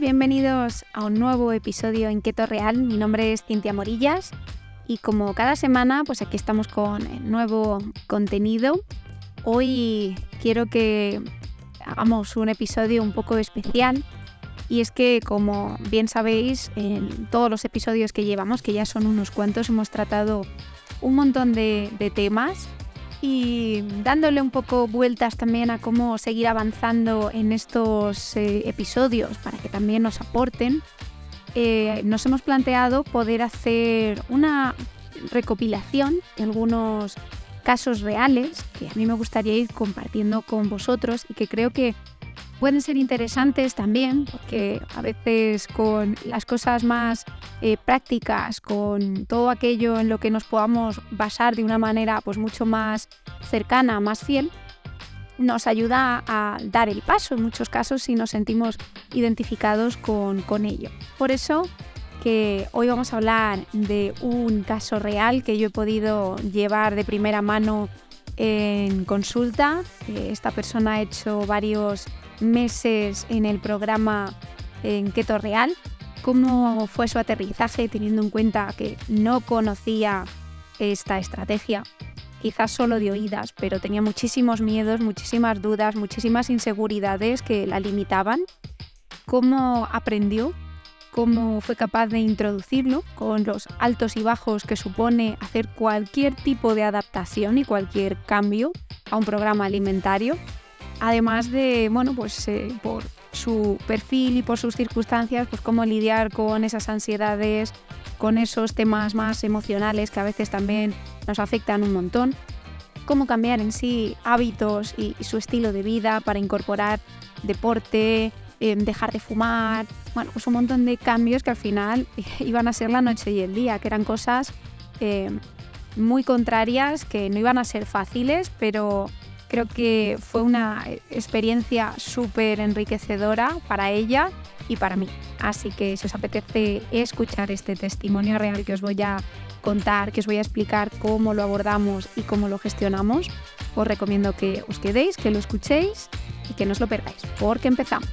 Bienvenidos a un nuevo episodio en Keto Real. Mi nombre es Cintia Morillas y como cada semana, pues aquí estamos con nuevo contenido. Hoy quiero que hagamos un episodio un poco especial y es que como bien sabéis, en todos los episodios que llevamos, que ya son unos cuantos, hemos tratado un montón de, temas y dándole un poco vueltas también a cómo seguir avanzando en estos eh, episodios para que también nos aporten, eh, nos hemos planteado poder hacer una recopilación de algunos casos reales que a mí me gustaría ir compartiendo con vosotros y que creo que pueden ser interesantes también, porque a veces con las cosas más eh, prácticas, con todo aquello en lo que nos podamos basar de una manera pues mucho más cercana, más fiel, nos ayuda a dar el paso en muchos casos si nos sentimos identificados con, con ello. Por eso que hoy vamos a hablar de un caso real que yo he podido llevar de primera mano en consulta. Esta persona ha hecho varios meses en el programa en Keto Real, cómo fue su aterrizaje teniendo en cuenta que no conocía esta estrategia, quizás solo de oídas, pero tenía muchísimos miedos, muchísimas dudas, muchísimas inseguridades que la limitaban, cómo aprendió, cómo fue capaz de introducirlo con los altos y bajos que supone hacer cualquier tipo de adaptación y cualquier cambio a un programa alimentario además de, bueno, pues eh, por su perfil y por sus circunstancias, pues cómo lidiar con esas ansiedades, con esos temas más emocionales que a veces también nos afectan un montón, cómo cambiar en sí hábitos y, su estilo de vida para incorporar deporte, em, dejar de fumar, bueno, pues un montón de cambios que al final iban a ser la noche y el día, que eran cosas em, muy contrarias, que no iban a ser fáciles, pero Creo que fue una experiencia súper enriquecedora para ella y para mí. Así que si os apetece escuchar este testimonio real que os voy a contar, que os voy a explicar cómo lo abordamos y cómo lo gestionamos, os recomiendo que os quedéis, que lo escuchéis y que no os lo perdáis, porque empezamos.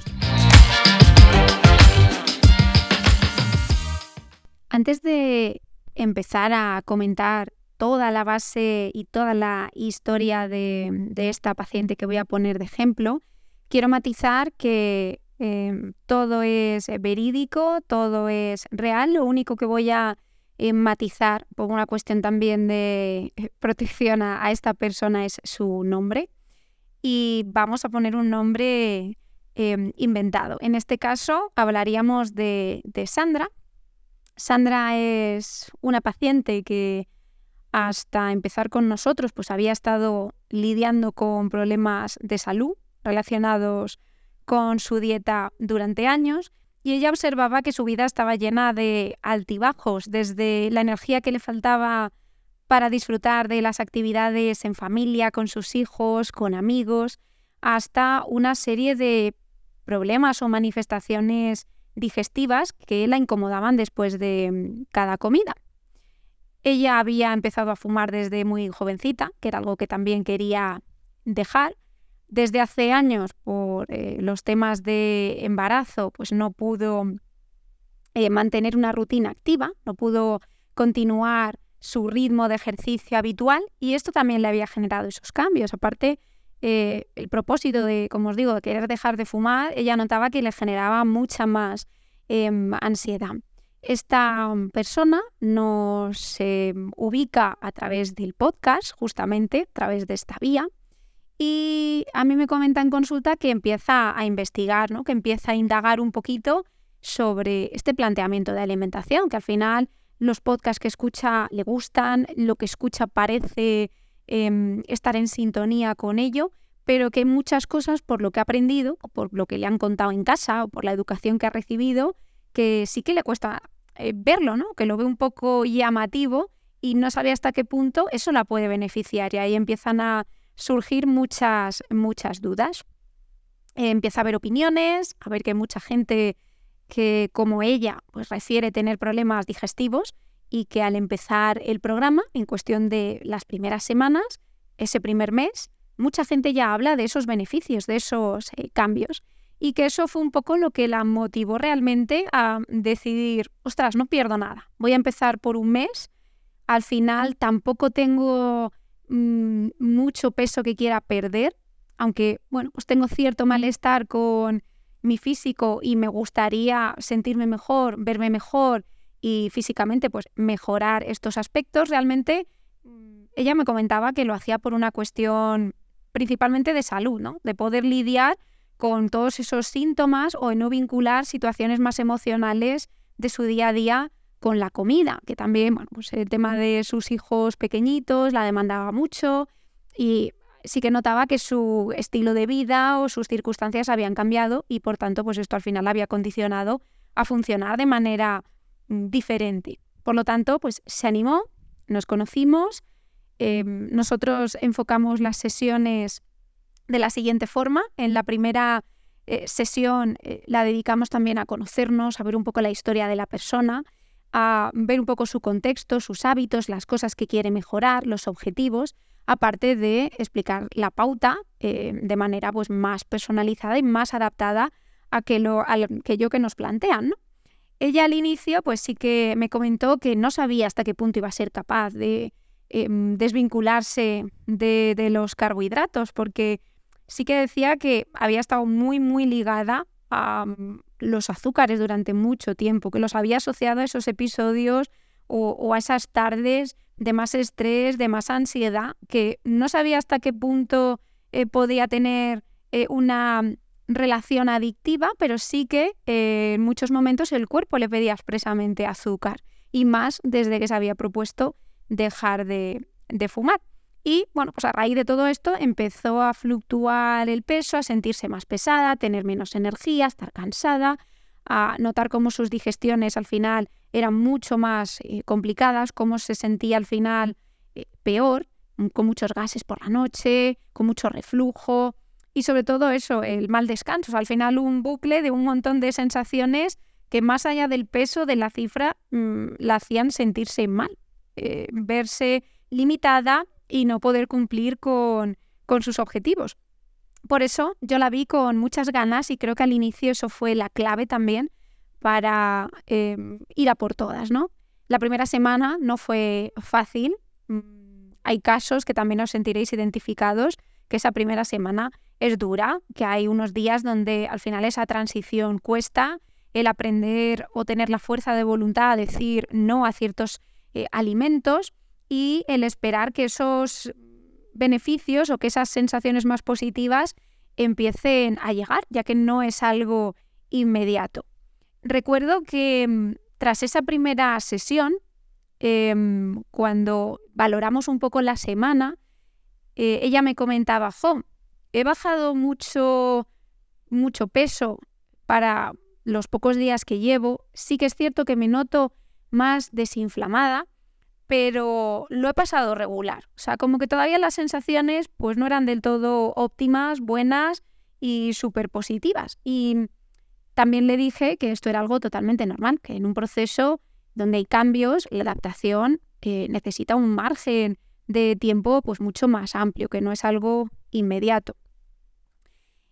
Antes de empezar a comentar toda la base y toda la historia de, esta paciente que voy a poner de ejemplo, quiero matizar que em, todo es verídico, todo es real, lo único que voy a eh, matizar por una cuestión también de eh, protección a, esta persona es su nombre y vamos a poner un nombre em, inventado. En este caso hablaríamos de Sandra. Sandra es una paciente que hasta empezar con nosotros, pues había estado lidiando con problemas de salud relacionados con su dieta durante años y ella observaba que su vida estaba llena de altibajos, desde la energía que le faltaba para disfrutar de las actividades en familia, con sus hijos, con amigos, hasta una serie de problemas o manifestaciones digestivas que la incomodaban después de mm, cada comida. Ella había empezado a fumar desde muy jovencita, que era algo que también quería dejar. Desde hace años, por eh, los temas de embarazo, pues no pudo eh, mantener una rutina activa, no pudo continuar su ritmo de ejercicio habitual y esto también le había generado esos cambios. Aparte, eh, el propósito de, como os digo, querer dejar de fumar, ella notaba que le generaba mucha más em, ansiedad. Esta mm, persona nos ubica a través del podcast, justamente a través de esta vía, y a mí me comenta en consulta que empieza a investigar, ¿no? que empieza a indagar un poquito sobre este planteamiento de alimentación, que al final los podcasts que escucha le gustan, lo que escucha parece em, estar en sintonía con ello, pero que muchas cosas por lo que ha aprendido, o por lo que le han contado en casa, o por la educación que ha recibido, que sí que le cuesta eh, verlo, ¿no? Que lo ve un poco llamativo y no sabe hasta qué punto eso la puede beneficiar. Y ahí empiezan a surgir muchas, muchas dudas. Eh, empieza a haber opiniones, a ver que mucha gente que, como ella, pues refiere tener problemas digestivos y que al empezar el programa, en cuestión de las primeras semanas, ese primer mes, mucha gente ya habla de esos beneficios, de esos eh, cambios. Y que eso fue un poco lo que la motivó realmente a decidir, ostras, no pierdo nada, voy a empezar por un mes, al final tampoco tengo mm, mucho peso que quiera perder, aunque, bueno, pues tengo cierto malestar con mi físico y me gustaría sentirme mejor, verme mejor y físicamente pues mejorar estos aspectos, realmente mm, ella me comentaba que lo hacía por una cuestión principalmente de salud, ¿no? De poder lidiar con todos esos síntomas o no vincular situaciones más emocionales de su día a día con la comida, que también, bueno, pues el tema de sus hijos pequeñitos la demandaba mucho y sí que notaba que su estilo de vida o sus circunstancias habían cambiado y por tanto pues esto al final había condicionado a funcionar de manera mm, diferente. Por lo tanto, pues se animó, nos conocimos, em, nosotros enfocamos las sesiones de la siguiente forma. En la primera eh, sesión eh, la dedicamos también a conocernos, a ver un poco la historia de la persona, a ver un poco su contexto, sus hábitos, las cosas que quiere mejorar, los objetivos aparte de explicar la pauta eh, de manera pues, más personalizada y más adaptada a que lo, aquello que nos plantean. Ella al inicio pues sí que me comentó que no sabía hasta qué punto iba a ser capaz de em, desvincularse de, de, los carbohidratos, porque sí que decía que había estado muy, muy ligada a mm, los azúcares durante mucho tiempo, que los había asociado a esos episodios o, a esas tardes de más estrés, de más ansiedad, que no sabía hasta qué punto eh, podía tener eh, una relación adictiva, pero sí que eh, en muchos momentos el cuerpo le pedía expresamente azúcar, y más desde que se había propuesto dejar de, de fumar. Y bueno, pues a raíz de todo esto empezó a fluctuar el peso, a sentirse más pesada, a tener menos energía, a estar cansada, a notar cómo sus digestiones al final eran mucho más eh, complicadas, cómo se sentía al final eh, peor, mm, con muchos gases por la noche, con mucho reflujo y sobre todo eso, el mal descanso. al final un bucle de un montón de sensaciones que más allá del peso de la cifra mm, la hacían sentirse mal, eh, verse limitada y no poder cumplir con, con sus objetivos. Por eso yo la vi con muchas ganas y creo que al inicio eso fue la clave también para em, ir a por todas, ¿no? La primera semana no fue fácil. Mm, hay casos que también os sentiréis identificados, que esa primera semana es dura, que hay unos días donde al final esa transición cuesta, el aprender o tener la fuerza de voluntad a decir no a ciertos eh, alimentos y el esperar que esos beneficios o que esas sensaciones más positivas empiecen a llegar, ya que no es algo inmediato. Recuerdo que mm, tras esa primera sesión, em, cuando valoramos un poco la semana, eh, ella me comentaba, jo, he bajado mucho, mucho peso para los pocos días que llevo. Sí que es cierto que me noto más desinflamada, pero lo he pasado regular. O sea, como que todavía las sensaciones pues no eran del todo óptimas, buenas y súper positivas. Y también le dije que esto era algo totalmente normal, que en un proceso donde hay cambios, la adaptación eh, necesita un margen de tiempo pues mucho más amplio, que no es algo inmediato.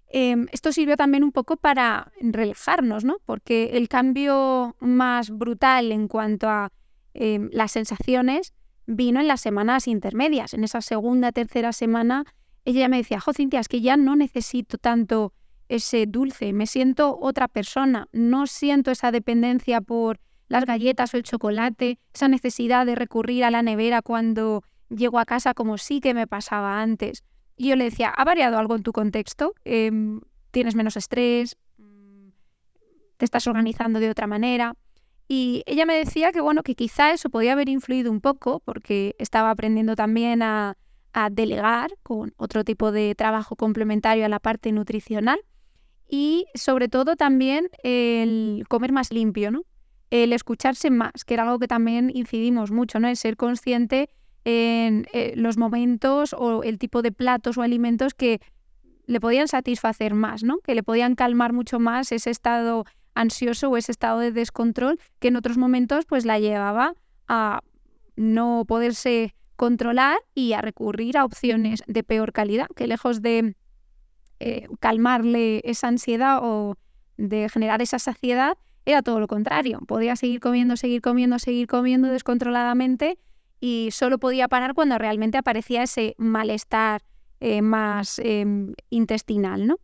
Em, esto sirvió también un poco para relajarnos, ¿no? Porque el cambio más brutal en cuanto a Em, las sensaciones vino en las semanas intermedias. En esa segunda, tercera semana, ella me decía, jo, Cintia, es que ya no necesito tanto ese dulce, me siento otra persona, no siento esa dependencia por las galletas o el chocolate, esa necesidad de recurrir a la nevera cuando llego a casa como sí que me pasaba antes. Y yo le decía, ¿ha variado algo en tu contexto? Em, ¿Tienes menos estrés? ¿Te estás organizando de otra manera? Y ella me decía que bueno, que quizá eso podía haber influido un poco porque estaba aprendiendo también a, delegar con otro tipo de trabajo complementario a la parte nutricional y sobre todo también el comer más limpio, ¿no? El escucharse más, que era algo que también incidimos mucho, ¿no? El ser consciente en eh, los momentos o el tipo de platos o alimentos que le podían satisfacer más, ¿no? Que le podían calmar mucho más ese estado ansioso o ese estado de descontrol que en otros momentos pues la llevaba a no poderse controlar y a recurrir a opciones de peor calidad, que lejos de eh, calmarle esa ansiedad o de generar esa saciedad, era todo lo contrario. Podía seguir comiendo, seguir comiendo, seguir comiendo descontroladamente y solo podía parar cuando realmente aparecía ese malestar eh, más em, intestinal, ¿no?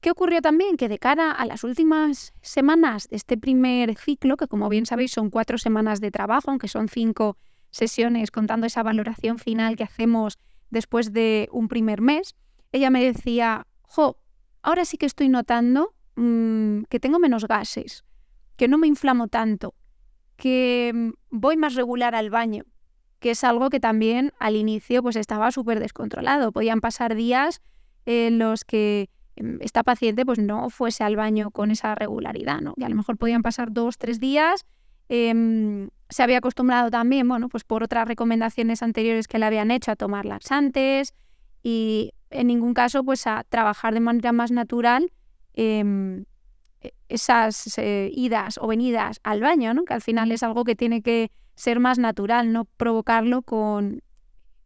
¿Qué ocurrió también? Que de cara a las últimas semanas de este primer ciclo, que como bien sabéis son cuatro semanas de trabajo, aunque son cinco sesiones contando esa valoración final que hacemos después de un primer mes, ella me decía, jo, ahora sí que estoy notando mm, que tengo menos gases, que no me inflamo tanto, que mm, voy más regular al baño, que es algo que también al inicio pues estaba súper descontrolado. Podían pasar días en los que esta paciente pues no fuese al baño con esa regularidad, ¿no? Y a lo mejor podían pasar dos, tres días. Em, se había acostumbrado también, bueno, pues por otras recomendaciones anteriores que le habían hecho a tomar laxantes y en ningún caso pues a trabajar de manera más natural em, e, esas eh, idas o venidas al baño, ¿no? Que al final es algo que tiene que ser más natural, no provocarlo con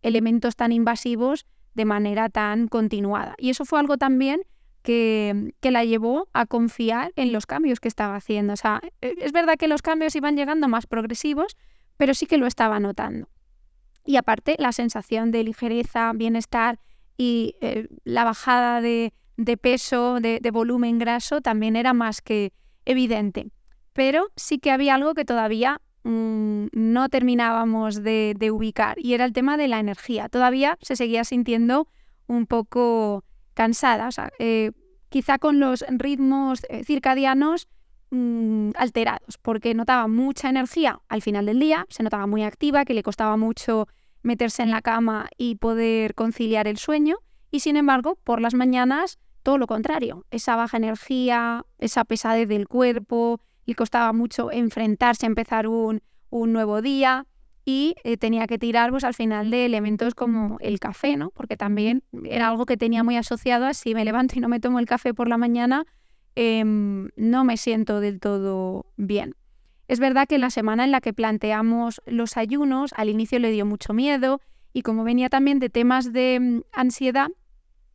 elementos tan invasivos de manera tan continuada. Y eso fue algo también que, la llevó a confiar en los cambios que estaba haciendo. O sea, e, es verdad que los cambios iban llegando más progresivos, pero sí que lo estaba notando. Y aparte, la sensación de ligereza, bienestar y eh, la bajada de, peso, de, volumen graso, también era más que evidente. Pero sí que había algo que todavía mm, no terminábamos de, ubicar y era el tema de la energía. Todavía se seguía sintiendo un poco cansada, o sea, eh, quizá con los ritmos eh, circadianos mm, alterados, porque notaba mucha energía al final del día, se notaba muy activa, que le costaba mucho meterse en la cama y poder conciliar el sueño, y sin embargo, por las mañanas, todo lo contrario, esa baja energía, esa pesadez del cuerpo, le costaba mucho enfrentarse a empezar un, un nuevo día, y eh, tenía que tirar pues al final de elementos como el café, ¿no? Porque también era algo que tenía muy asociado a si me levanto y no me tomo el café por la mañana, em, no me siento del todo bien. Es verdad que la semana en la que planteamos los ayunos, al inicio le dio mucho miedo y como venía también de temas de mm, ansiedad,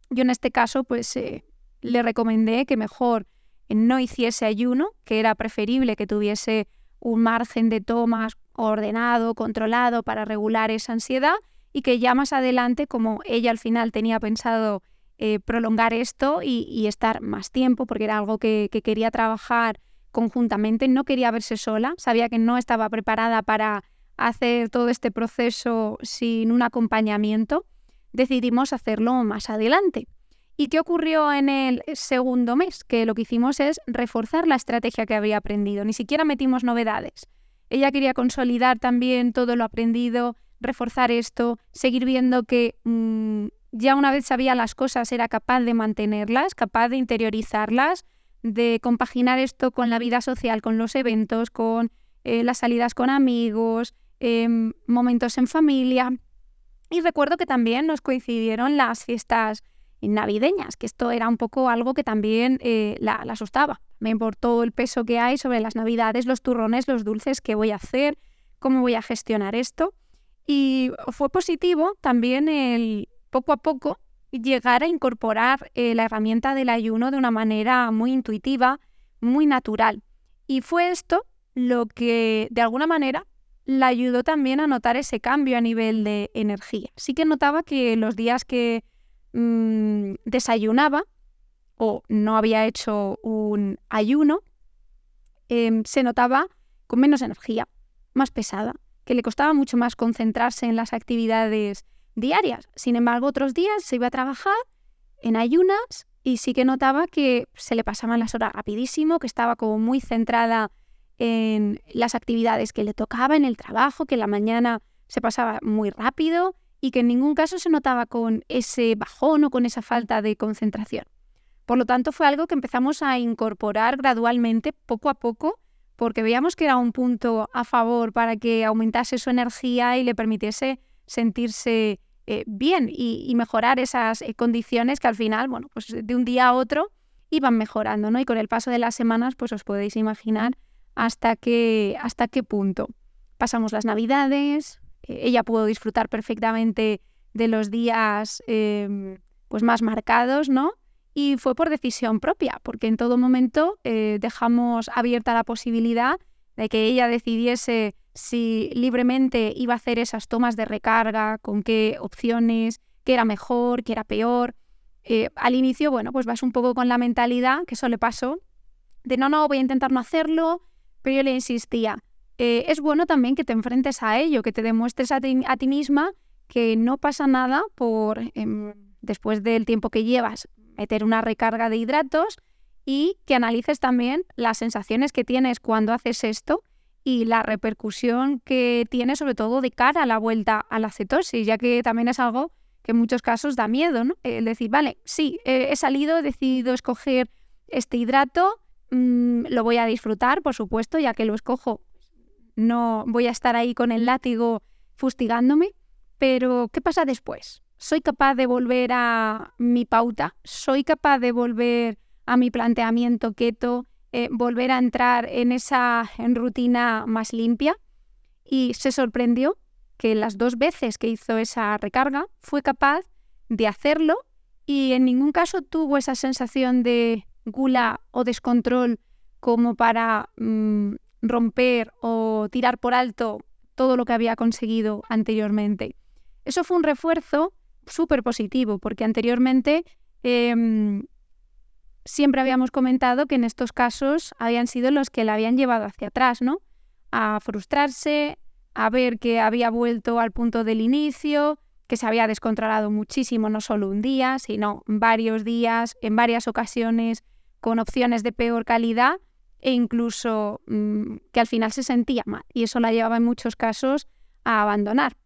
yo en este caso pues eh, le recomendé que mejor no hiciese ayuno, que era preferible que tuviese un margen de tomas ordenado, controlado para regular esa ansiedad y que ya más adelante, como ella al final tenía pensado eh, prolongar esto y, estar más tiempo, porque era algo que, quería trabajar conjuntamente, no quería verse sola, sabía que no estaba preparada para hacer todo este proceso sin un acompañamiento, decidimos hacerlo más adelante. ¿Y qué ocurrió en el segundo mes? Que lo que hicimos es reforzar la estrategia que había aprendido, ni siquiera metimos novedades. Ella quería consolidar también todo lo aprendido, reforzar esto, seguir viendo que mm, ya una vez sabía las cosas era capaz de mantenerlas, capaz de interiorizarlas, de compaginar esto con la vida social, con los eventos, con eh, las salidas con amigos, em, momentos en familia. Y recuerdo que también nos coincidieron las fiestas navideñas, que esto era un poco algo que también eh, la, asustaba, por todo el peso que hay sobre las navidades, los turrones, los dulces, qué voy a hacer, cómo voy a gestionar esto. Y fue positivo también el poco a poco llegar a incorporar eh, la herramienta del ayuno de una manera muy intuitiva, muy natural. Y fue esto lo que de alguna manera la ayudó también a notar ese cambio a nivel de energía. Sí que notaba que los días que Mm, desayunaba o no había hecho un ayuno, em, se notaba con menos energía, más pesada, que le costaba mucho más concentrarse en las actividades diarias. Sin embargo, otros días se iba a trabajar en ayunas y sí que notaba que se le pasaban las horas rapidísimo, que estaba como muy centrada en las actividades que le tocaba, en el trabajo, que la mañana se pasaba muy rápido y que en ningún caso se notaba con ese bajón o con esa falta de concentración. Por lo tanto, fue algo que empezamos a incorporar gradualmente, poco a poco, porque veíamos que era un punto a favor para que aumentase su energía y le permitiese sentirse eh, bien y, mejorar esas eh, condiciones que al final, bueno, pues de un día a otro iban mejorando, ¿no? Y con el paso de las semanas, pues os podéis imaginar hasta qué, hasta qué punto. Pasamos las navidades, ella pudo disfrutar perfectamente de los días em, pues más marcados, ¿no? y fue por decisión propia, porque en todo momento eh, dejamos abierta la posibilidad de que ella decidiese si libremente iba a hacer esas tomas de recarga, con qué opciones, qué era mejor, qué era peor. Eh, al inicio, bueno, pues vas un poco con la mentalidad, que eso le pasó, de no, no, voy a intentar no hacerlo, pero yo le insistía, eh, es bueno también que te enfrentes a ello, que te demuestres a ti, misma que no pasa nada por, em, después del tiempo que llevas, meter una recarga de hidratos y que analices también las sensaciones que tienes cuando haces esto y la repercusión que tiene sobre todo de cara a la vuelta a la cetosis, ya que también es algo que en muchos casos da miedo, ¿no? El decir, vale, sí, he salido, he decidido escoger este hidrato, mm, lo voy a disfrutar, por supuesto, ya que lo escojo no voy a estar ahí con el látigo fustigándome, pero ¿qué pasa después? ¿Soy capaz de volver a mi pauta? ¿Soy capaz de volver a mi planteamiento keto? Eh, volver a entrar en esa rutina más limpia? Y se sorprendió que las dos veces que hizo esa recarga fue capaz de hacerlo y en ningún caso tuvo esa sensación de gula o descontrol como para mm, romper o tirar por alto todo lo que había conseguido anteriormente. Eso fue un refuerzo súper positivo, porque anteriormente em, siempre habíamos comentado que en estos casos habían sido los que la habían llevado hacia atrás, ¿no? A frustrarse, a ver que había vuelto al punto del inicio, que se había descontrolado muchísimo, no solo un día, sino varios días, en varias ocasiones, con opciones de peor calidad, e incluso mm, que al final se sentía mal y eso la llevaba en muchos casos a abandonar.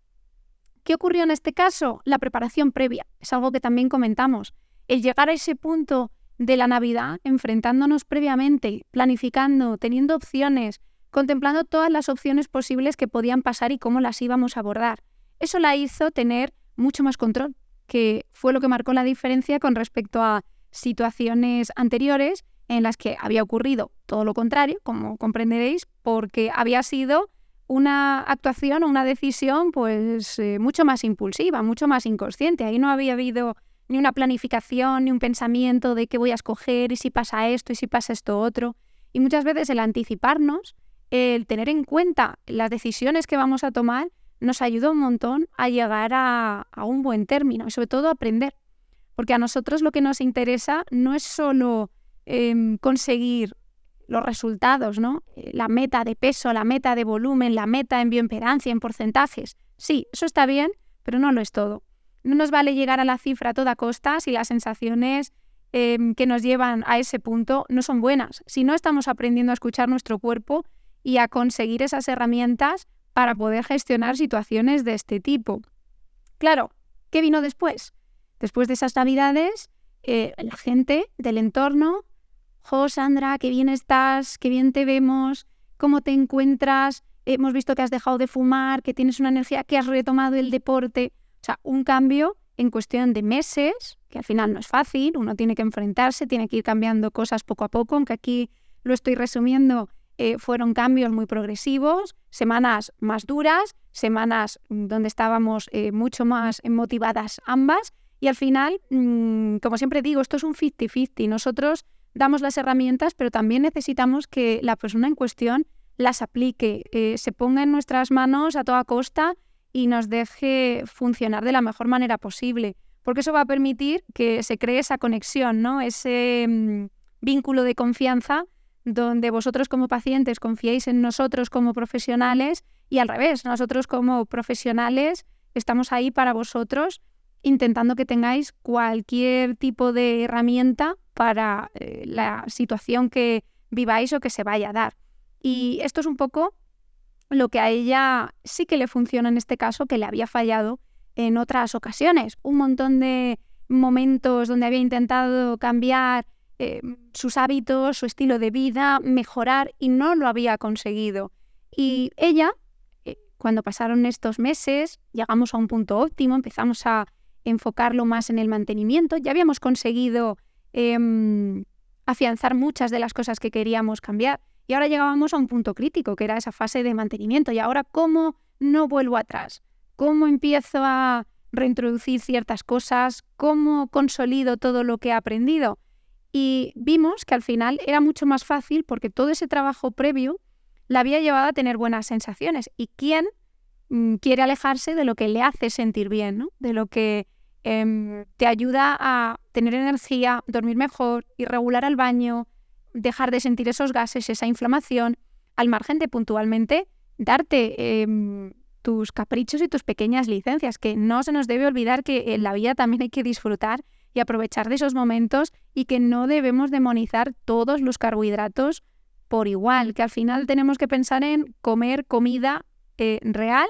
¿Qué ocurrió en este caso? La preparación previa. Es algo que también comentamos. El llegar a ese punto de la Navidad, enfrentándonos previamente, planificando, teniendo opciones, contemplando todas las opciones posibles que podían pasar y cómo las íbamos a abordar. Eso la hizo tener mucho más control, que fue lo que marcó la diferencia con respecto a situaciones anteriores en las que había ocurrido todo lo contrario, como comprenderéis, porque había sido una actuación o una decisión pues eh, mucho más impulsiva, mucho más inconsciente. Ahí no había habido ni una planificación, ni un pensamiento de qué voy a escoger y si pasa esto y si pasa esto otro. Y muchas veces el anticiparnos, el tener en cuenta las decisiones que vamos a tomar, nos ayuda un montón a llegar a, un buen término y sobre todo a aprender. Porque a nosotros lo que nos interesa no es solo Em, conseguir los resultados, ¿no? Eh, la meta de peso, la meta de volumen, la meta en bioimpedancia, en porcentajes. Sí, eso está bien, pero no lo es todo. No nos vale llegar a la cifra a toda costa si las sensaciones em, que nos llevan a ese punto no son buenas, si no estamos aprendiendo a escuchar nuestro cuerpo y a conseguir esas herramientas para poder gestionar situaciones de este tipo. Claro, ¿qué vino después? Después de esas navidades, eh, la gente del entorno Jo, Sandra, qué bien estás, qué bien te vemos, cómo te encuentras, hemos visto que has dejado de fumar, que tienes una energía, que has retomado el deporte. O sea, un cambio en cuestión de meses, que al final no es fácil, uno tiene que enfrentarse, tiene que ir cambiando cosas poco a poco, aunque aquí lo estoy resumiendo, eh, fueron cambios muy progresivos, semanas más duras, semanas donde estábamos eh, mucho más motivadas ambas, y al final, mm, como siempre digo, esto es un 50-50. Nosotros damos las herramientas, pero también necesitamos que la persona en cuestión las aplique, eh, se ponga en nuestras manos a toda costa y nos deje funcionar de la mejor manera posible, porque eso va a permitir que se cree esa conexión, ¿no? ese mm, vínculo de confianza donde vosotros como pacientes confiéis en nosotros como profesionales y al revés, nosotros como profesionales estamos ahí para vosotros intentando que tengáis cualquier tipo de herramienta para eh, la situación que viváis o que se vaya a dar. Y esto es un poco lo que a ella sí que le funciona en este caso, que le había fallado en otras ocasiones. Un montón de momentos donde había intentado cambiar eh, sus hábitos, su estilo de vida, mejorar y no lo había conseguido. Y ella, eh, cuando pasaron estos meses, llegamos a un punto óptimo, empezamos a enfocarlo más en el mantenimiento. Ya habíamos conseguido em, afianzar muchas de las cosas que queríamos cambiar y ahora llegábamos a un punto crítico, que era esa fase de mantenimiento. Y ahora, ¿cómo no vuelvo atrás? ¿Cómo empiezo a reintroducir ciertas cosas, cómo consolido todo lo que he aprendido. Y vimos que al final era mucho más fácil porque todo ese trabajo previo la había llevado a tener buenas sensaciones. ¿Y quién mm, quiere alejarse de lo que le hace sentir bien, ¿no? de lo que em, te ayuda a tener energía, dormir mejor, ir regular al baño, dejar de sentir esos gases, esa inflamación, al margen de puntualmente darte em, tus caprichos y tus pequeñas licencias, que no se nos debe olvidar que en la vida también hay que disfrutar y aprovechar de esos momentos y que no debemos demonizar todos los carbohidratos por igual, que al final tenemos que pensar en comer comida eh, real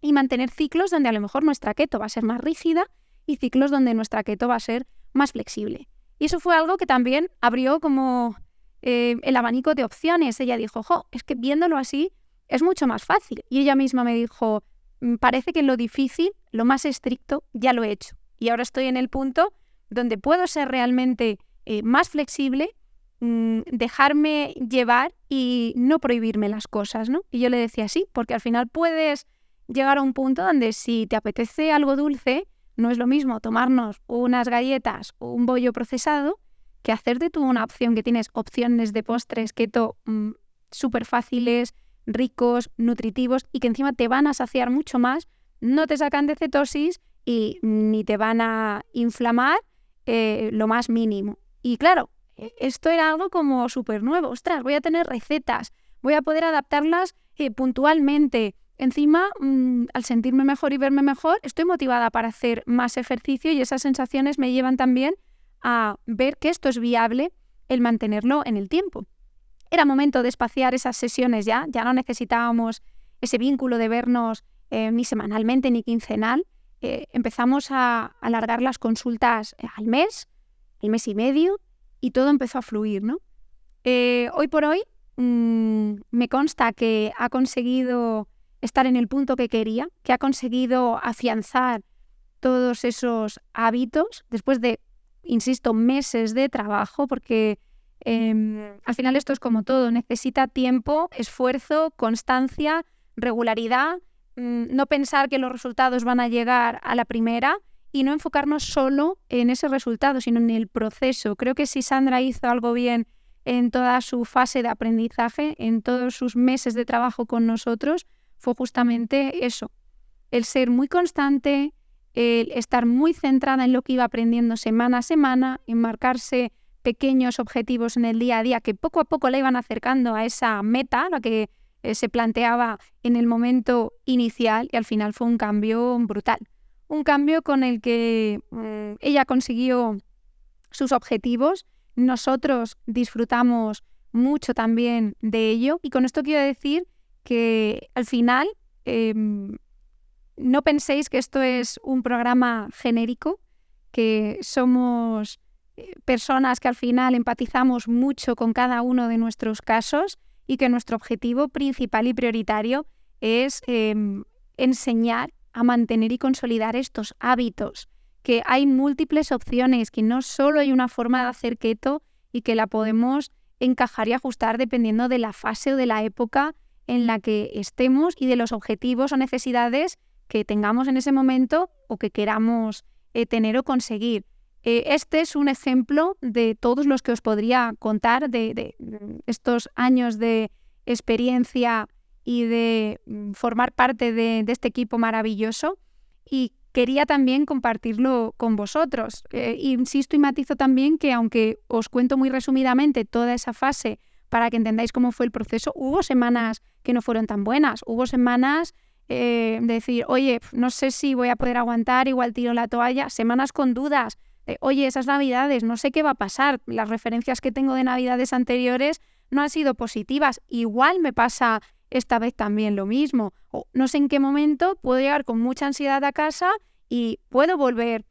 y mantener ciclos donde a lo mejor nuestra keto va a ser más rígida y ciclos donde nuestra keto va a ser más flexible. Y eso fue algo que también abrió como eh, el abanico de opciones. Ella dijo, jo, es que viéndolo así es mucho más fácil. Y ella misma me dijo, mm, parece que lo difícil, lo más estricto, ya lo he hecho. Y ahora estoy en el punto donde puedo ser realmente eh, más flexible, mm, dejarme llevar y no prohibirme las cosas, ¿no? Y yo le decía sí, porque al final puedes llegar a un punto donde si te apetece algo dulce, no es lo mismo tomarnos unas galletas o un bollo procesado que hacerte tú una opción que tienes opciones de postres keto mm, súper fáciles, ricos, nutritivos y que encima te van a saciar mucho más, no te sacan de cetosis y ni te van a inflamar eh, lo más mínimo. Y claro, e, esto era algo como súper nuevo. Ostras, voy a tener recetas, voy a poder adaptarlas eh, puntualmente. Encima, mm, al sentirme mejor y verme mejor, estoy motivada para hacer más ejercicio y esas sensaciones me llevan también a ver que esto es viable el mantenerlo en el tiempo. Era momento de espaciar esas sesiones ya, ya no necesitábamos ese vínculo de vernos eh, ni semanalmente ni quincenal, eh, empezamos a alargar las consultas eh, al mes, el mes y medio, y todo empezó a fluir, ¿no? Hoy por hoy mm, me consta que ha conseguido estar en el punto que quería, que ha conseguido afianzar todos esos hábitos después de, insisto, meses de trabajo, porque em, al final esto es como todo, necesita tiempo, esfuerzo, constancia, regularidad Mm, no pensar que los resultados van a llegar a la primera y no enfocarnos solo en ese resultado, sino en el proceso. Creo que si Sandra hizo algo bien en toda su fase de aprendizaje, en todos sus meses de trabajo con nosotros, fue justamente eso, el ser muy constante, el estar muy centrada en lo que iba aprendiendo semana a semana, en marcarse pequeños objetivos en el día a día que poco a poco la iban acercando a esa meta, la que eh, se planteaba en el momento inicial y al final fue un cambio brutal. Un cambio con el que mm, ella consiguió sus objetivos, nosotros disfrutamos mucho también de ello y con esto quiero decir que al final em, no penséis que esto es un programa genérico, que somos eh, personas que al final empatizamos mucho con cada uno de nuestros casos y que nuestro objetivo principal y prioritario es em, enseñar a mantener y consolidar estos hábitos, que hay múltiples opciones, que no solo hay una forma de hacer keto y que la podemos encajar y ajustar dependiendo de la fase o de la época en la que estemos y de los objetivos o necesidades que tengamos en ese momento o que queramos eh, tener o conseguir. Eh, este es un ejemplo de todos los que os podría contar de, estos años de experiencia y de mm, formar parte de, este equipo maravilloso. Y quería también compartirlo con vosotros. Eh, insisto y matizo también que aunque os cuento muy resumidamente toda esa fase para que entendáis cómo fue el proceso, hubo semanas que no fueron tan buenas, hubo semanas eh, de decir, oye, no sé si voy a poder aguantar, igual tiro la toalla, semanas con dudas, oye, esas navidades, no sé qué va a pasar, las referencias que tengo de navidades anteriores no han sido positivas, igual me pasa esta vez también lo mismo, o no sé en qué momento puedo llegar con mucha ansiedad a casa y puedo volver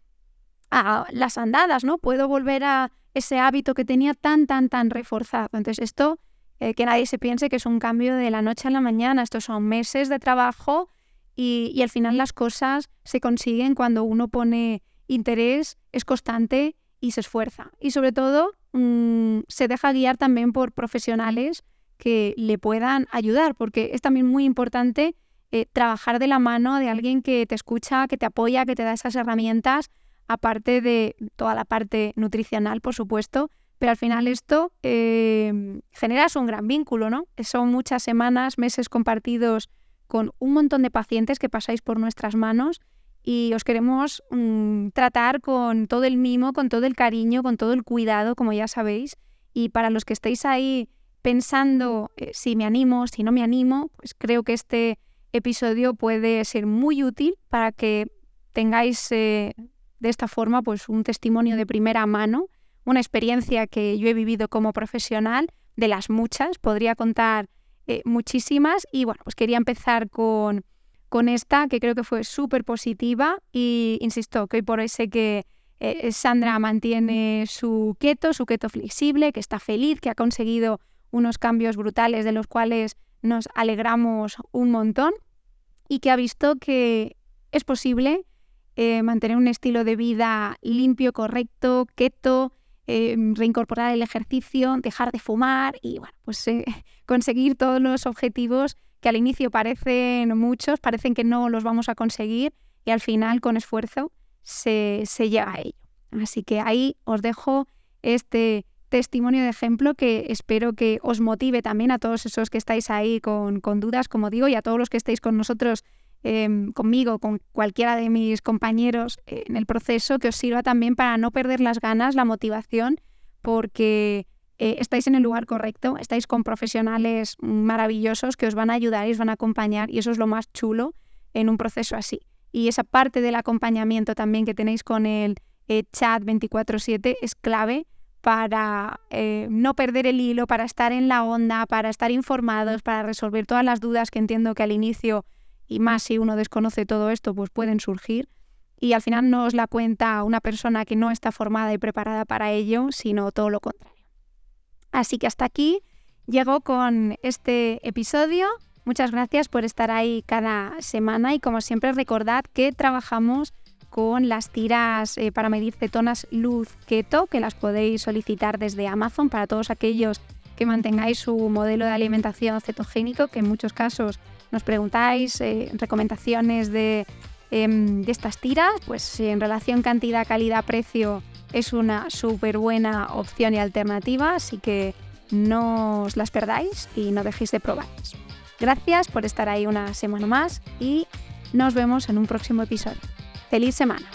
a las andadas, ¿no? Puedo volver a ese hábito que tenía tan, tan, tan reforzado. Entonces, esto, eh, que nadie se piense que es un cambio de la noche a la mañana, estos son meses de trabajo y, y al final las cosas se consiguen cuando uno pone interés, es constante y se esfuerza. Y sobre todo mm, se deja guiar también por profesionales que le puedan ayudar, porque es también muy importante eh, trabajar de la mano de alguien que te escucha, que te apoya, que te da esas herramientas, aparte de toda la parte nutricional, por supuesto, pero al final esto eh, generas un gran vínculo, ¿no? Son muchas semanas, meses compartidos con un montón de pacientes que pasáis por nuestras manos y os queremos mm, tratar con todo el mimo, con todo el cariño, con todo el cuidado, como ya sabéis. Y para los que estéis ahí pensando eh, si me animo, si no me animo, pues creo que este episodio puede ser muy útil para que tengáis eh, de esta forma pues un testimonio de primera mano una experiencia que yo he vivido como profesional, de las muchas, podría contar eh, muchísimas. Y bueno, pues quería empezar con, con esta que creo que fue súper positiva. Y insisto que hoy por hoy sé que eh, Sandra mantiene su keto, su keto flexible, que está feliz, que ha conseguido unos cambios brutales de los cuales nos alegramos un montón. Y que ha visto que es posible eh, mantener un estilo de vida limpio, correcto, keto, Em, reincorporar el ejercicio, dejar de fumar y bueno, pues eh, conseguir todos los objetivos que al inicio parecen muchos, parecen que no los vamos a conseguir y al final con esfuerzo se, se llega a ello. Así que ahí os dejo este testimonio de ejemplo que espero que os motive también a todos esos que estáis ahí con, con dudas, como digo, y a todos los que estéis con nosotros Em, conmigo, con cualquiera de mis compañeros en el proceso, que os sirva también para no perder las ganas, la motivación, porque eh, estáis en el lugar correcto, estáis con profesionales maravillosos que os van a ayudar y os van a acompañar y eso es lo más chulo en un proceso así. Y esa parte del acompañamiento también que tenéis con el eh, chat 24/7 es clave para eh, no perder el hilo, para estar en la onda, para estar informados, para resolver todas las dudas que entiendo que al inicio y más si uno desconoce todo esto, pues pueden surgir. Y al final no os la cuenta una persona que no está formada y preparada para ello, sino todo lo contrario. Así que hasta aquí llego con este episodio. Muchas gracias por estar ahí cada semana y como siempre recordad que trabajamos con las tiras eh, para medir cetonas luz keto, que las podéis solicitar desde Amazon para todos aquellos que mantengáis su modelo de alimentación cetogénico, que en muchos casos nos preguntáis eh, recomendaciones de, em, de, estas tiras, pues en relación cantidad, calidad, precio es una súper buena opción y alternativa, así que no os las perdáis y no dejéis de probarlas. Gracias por estar ahí una semana más y nos vemos en un próximo episodio. ¡Feliz semana!